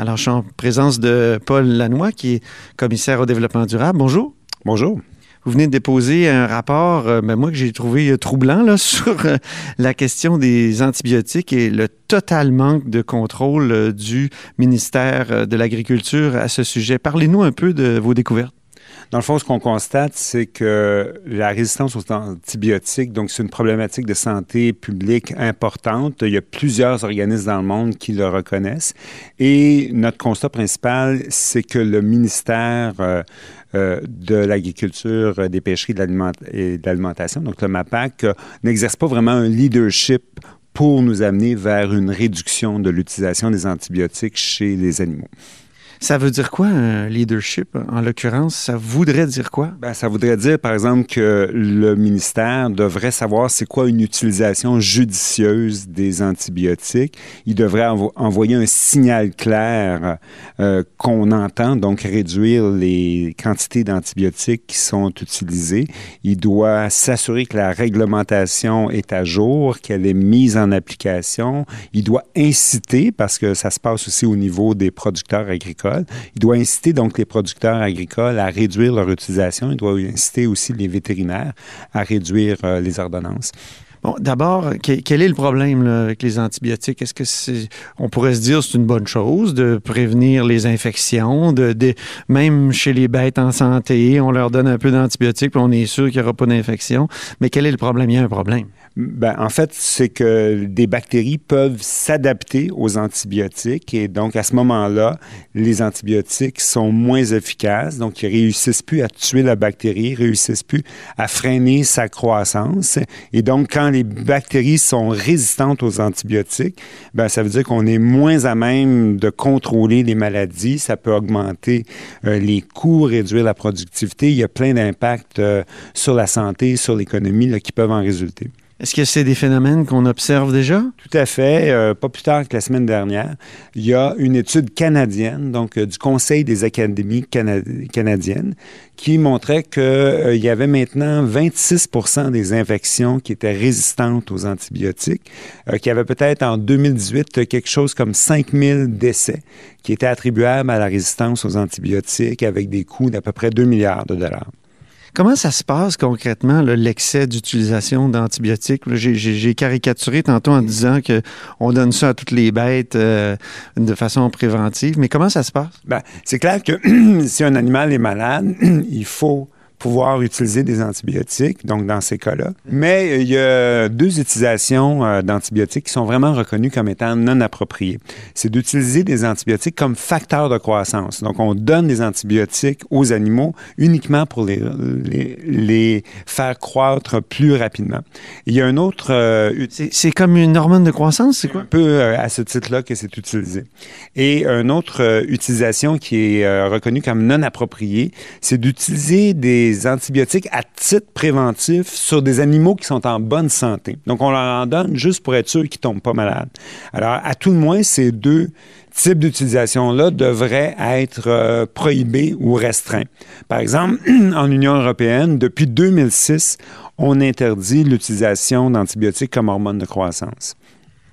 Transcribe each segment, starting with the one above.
Alors, je suis en présence de Paul Lannoy, qui est commissaire au développement durable. Bonjour. Bonjour. Vous venez de déposer un rapport, euh, ben, moi, que j'ai trouvé euh, troublant là, sur euh, la question des antibiotiques et le total manque de contrôle euh, du ministère de l'Agriculture à ce sujet. Parlez-nous un peu de vos découvertes. Dans le fond, ce qu'on constate, c'est que la résistance aux antibiotiques, donc c'est une problématique de santé publique importante. Il y a plusieurs organismes dans le monde qui le reconnaissent. Et notre constat principal, c'est que le ministère euh, euh, de l'agriculture, euh, des pêcheries et de l'alimentation, donc le MAPAC, n'exerce pas vraiment un leadership pour nous amener vers une réduction de l'utilisation des antibiotiques chez les animaux. Ça veut dire quoi, un leadership? En l'occurrence, ça voudrait dire quoi? Ben, ça voudrait dire, par exemple, que le ministère devrait savoir c'est quoi une utilisation judicieuse des antibiotiques. Il devrait envo- envoyer un signal clair euh, qu'on entend, donc réduire les quantités d'antibiotiques qui sont utilisées. Il doit s'assurer que la réglementation est à jour, qu'elle est mise en application. Il doit inciter, parce que ça se passe aussi au niveau des producteurs agricoles, il doit inciter donc les producteurs agricoles à réduire leur utilisation. Il doit inciter aussi les vétérinaires à réduire euh, les ordonnances. Bon, d'abord, que- quel est le problème avec les antibiotiques? Est-ce que c'est, on pourrait se dire c'est une bonne chose de prévenir les infections, même chez les bêtes en santé, on leur donne un peu d'antibiotiques puis on est sûr qu'il n'y aura pas d'infection. Mais quel est le problème? Il y a un problème. Ben, en fait, c'est que des bactéries peuvent s'adapter aux antibiotiques et donc à ce moment-là, les antibiotiques sont moins efficaces, donc ils réussissent plus à tuer la bactérie, réussissent plus à freiner sa croissance. Et donc, quand les bactéries sont résistantes aux antibiotiques, ben, ça veut dire qu'on est moins à même de contrôler les maladies. Ça peut augmenter euh, les coûts, réduire la productivité. Il y a plein d'impacts euh, sur la santé, sur l'économie qui peuvent en résulter. Est-ce que c'est des phénomènes qu'on observe déjà? Tout à fait. Euh, pas plus tard que la semaine dernière, il y a une étude canadienne, donc euh, du Conseil des académies cana- canadiennes, qui montrait qu'il y avait maintenant 26% des infections qui étaient résistantes aux antibiotiques, euh, qu'il y avait peut-être en 2018 euh, quelque chose comme 5000 décès qui étaient attribuables à la résistance aux antibiotiques avec des coûts d'à peu près 2 milliards de dollars. Comment ça se passe concrètement, l'excès d'utilisation d'antibiotiques? J'ai caricaturé tantôt en disant que on donne ça à toutes les bêtes euh, de façon préventive, mais comment ça se passe? Ben, c'est clair que si un animal est malade, il faut pouvoir utiliser des antibiotiques, donc dans ces cas-là. Mais euh, il y a deux utilisations euh, d'antibiotiques qui sont vraiment reconnues comme étant non appropriées. C'est d'utiliser des antibiotiques comme facteur de croissance. Donc, on donne des antibiotiques aux animaux uniquement pour les, les, les faire croître plus rapidement. Il y a un autre euh, C'est, comme une hormone de croissance, c'est quoi? un peu euh, à ce titre-là que c'est utilisé. Et une autre euh, utilisation qui est reconnue comme non appropriée, c'est d'utiliser des antibiotiques à titre préventif sur des animaux qui sont en bonne santé. Donc, on leur en donne juste pour être sûr qu'ils tombent pas malades. Alors, à tout le moins, ces deux types d'utilisation-là devraient être euh, prohibés ou restreints. Par exemple, en Union européenne, depuis 2006, on interdit l'utilisation d'antibiotiques comme hormone de croissance.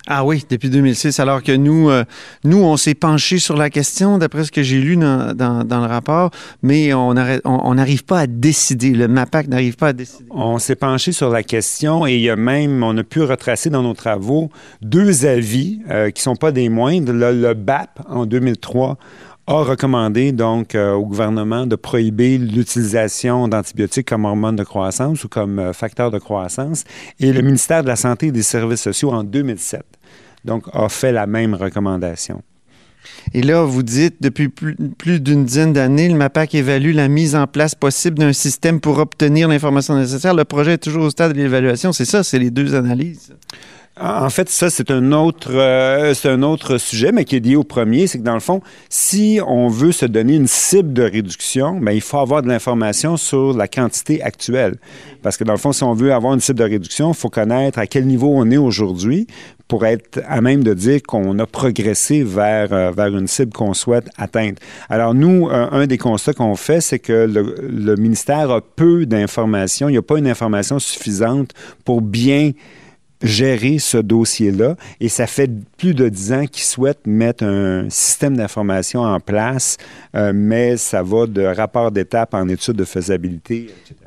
Ah oui, depuis 2006, alors que nous, euh, nous on s'est penché sur la question, d'après ce que j'ai lu dans, le rapport, mais on n'arrive pas à décider. Le MAPAC n'arrive pas à décider. On s'est penché sur la question et même, on a pu retracer dans nos travaux deux avis euh, qui sont pas des moindres. Le, BAP, en 2003, a recommandé donc euh, au gouvernement de prohiber l'utilisation d'antibiotiques comme hormone de croissance ou comme facteur de croissance. Et le ministère de la Santé et des Services sociaux, en 2007, donc a fait la même recommandation. Et là, vous dites, depuis plus, d'une dizaine d'années, le MAPAC évalue la mise en place possible d'un système pour obtenir l'information nécessaire. Le projet est toujours au stade de l'évaluation. C'est ça, c'est les deux analyses. En fait, ça, c'est un autre, euh, c'est un autre sujet, mais qui est lié au premier. C'est que dans le fond, si on veut se donner une cible de réduction, bien, il faut avoir de l'information sur la quantité actuelle. Parce que dans le fond, si on veut avoir une cible de réduction, il faut connaître à quel niveau on est aujourd'hui pour être à même de dire qu'on a progressé vers, euh, vers une cible qu'on souhaite atteindre. Alors nous, euh, un des constats qu'on fait, c'est que le, ministère a peu d'informations. Il n'y a pas une information suffisante pour bien gérer ce dossier-là et ça fait plus de dix ans qu'ils souhaitent mettre un système d'information en place, euh, mais ça va de rapport d'étape en étude de faisabilité, etc.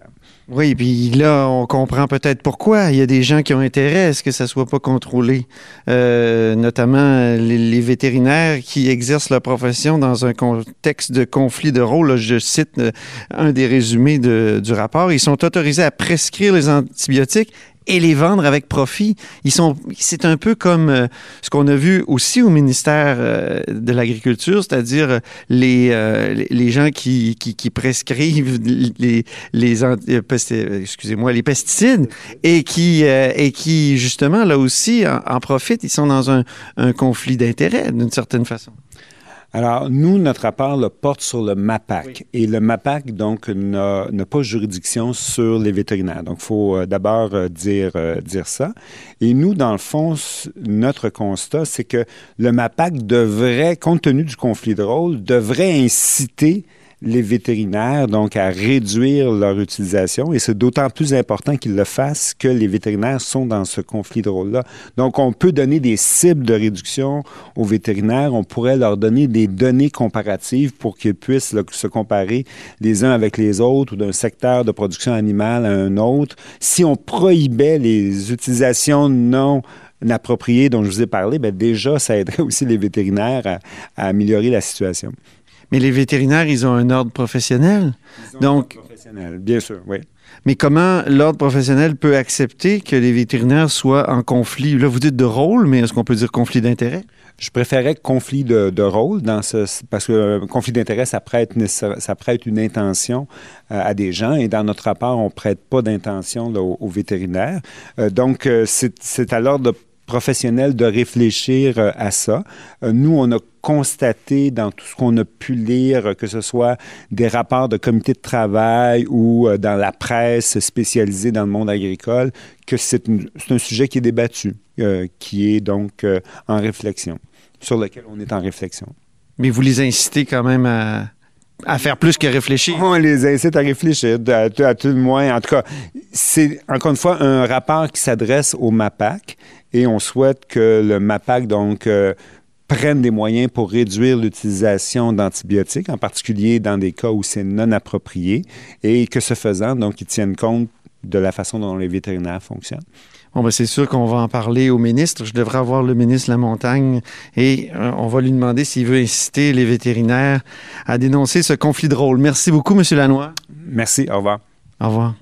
Oui, puis là, on comprend peut-être pourquoi. Il y a des gens qui ont intérêt à ce que ça soit pas contrôlé, euh, notamment les, vétérinaires qui exercent leur profession dans un contexte de conflit de rôle. Je cite euh, un des résumés du rapport. Ils sont autorisés à prescrire les antibiotiques et les vendre avec profit. Ils sont, c'est un peu comme euh, ce qu'on a vu aussi au ministère euh, de l'Agriculture, c'est-à-dire euh, les, les gens qui, qui, prescrivent les, les excusez-moi, les pesticides et qui, et qui justement là aussi en, en profitent. Ils sont dans un, un conflit d'intérêts d'une certaine façon. Alors, nous, notre rapport le porte sur le MAPAC. Oui. Et le MAPAC, donc, n'a pas juridiction sur les vétérinaires. Donc, il faut euh, d'abord euh, dire, euh, dire ça. Et nous, dans le fond, notre constat, c'est que le MAPAC devrait, compte tenu du conflit de rôle, devrait inciter les vétérinaires, donc à réduire leur utilisation. Et c'est d'autant plus important qu'ils le fassent que les vétérinaires sont dans ce conflit de rôle-là. Donc, on peut donner des cibles de réduction aux vétérinaires. On pourrait leur donner des données comparatives pour qu'ils puissent se comparer les uns avec les autres ou d'un secteur de production animale à un autre. Si on prohibait les utilisations non appropriées dont je vous ai parlé, bien déjà, ça aiderait aussi les vétérinaires à améliorer la situation. Mais les vétérinaires, ils ont un ordre professionnel. Ils ont Donc, un ordre professionnel, bien sûr, oui. Mais comment l'ordre professionnel peut accepter que les vétérinaires soient en conflit? Là, vous dites de rôle, mais est-ce qu'on peut dire conflit d'intérêt? Je préférais conflit de, de, rôle dans ce, parce que euh, conflit d'intérêt, ça prête, ça prête une intention euh, à des gens et dans notre rapport, on prête pas d'intention aux, aux, vétérinaires. Euh, donc, c'est à l'ordre professionnel de réfléchir euh, à ça. Euh, nous, on a constaté dans tout ce qu'on a pu lire, que ce soit des rapports de comités de travail ou euh, dans la presse spécialisée dans le monde agricole, que c'est un sujet qui est débattu, qui est donc en réflexion, sur lequel on est en réflexion. Mais vous les incitez quand même à, à faire plus que réfléchir. On les incite à réfléchir, à, tout le moins. En tout cas, c'est encore une fois un rapport qui s'adresse au MAPAC et on souhaite que le MAPAC, donc, euh, prenne des moyens pour réduire l'utilisation d'antibiotiques, en particulier dans des cas où c'est non approprié, et que ce faisant, donc, ils tiennent compte de la façon dont les vétérinaires fonctionnent. Bon, ben c'est sûr qu'on va en parler au ministre. Je devrais avoir le ministre La Montagne et euh, on va lui demander s'il veut inciter les vétérinaires à dénoncer ce conflit de rôle. Merci beaucoup, M. Lanois. Merci. Au revoir. Au revoir.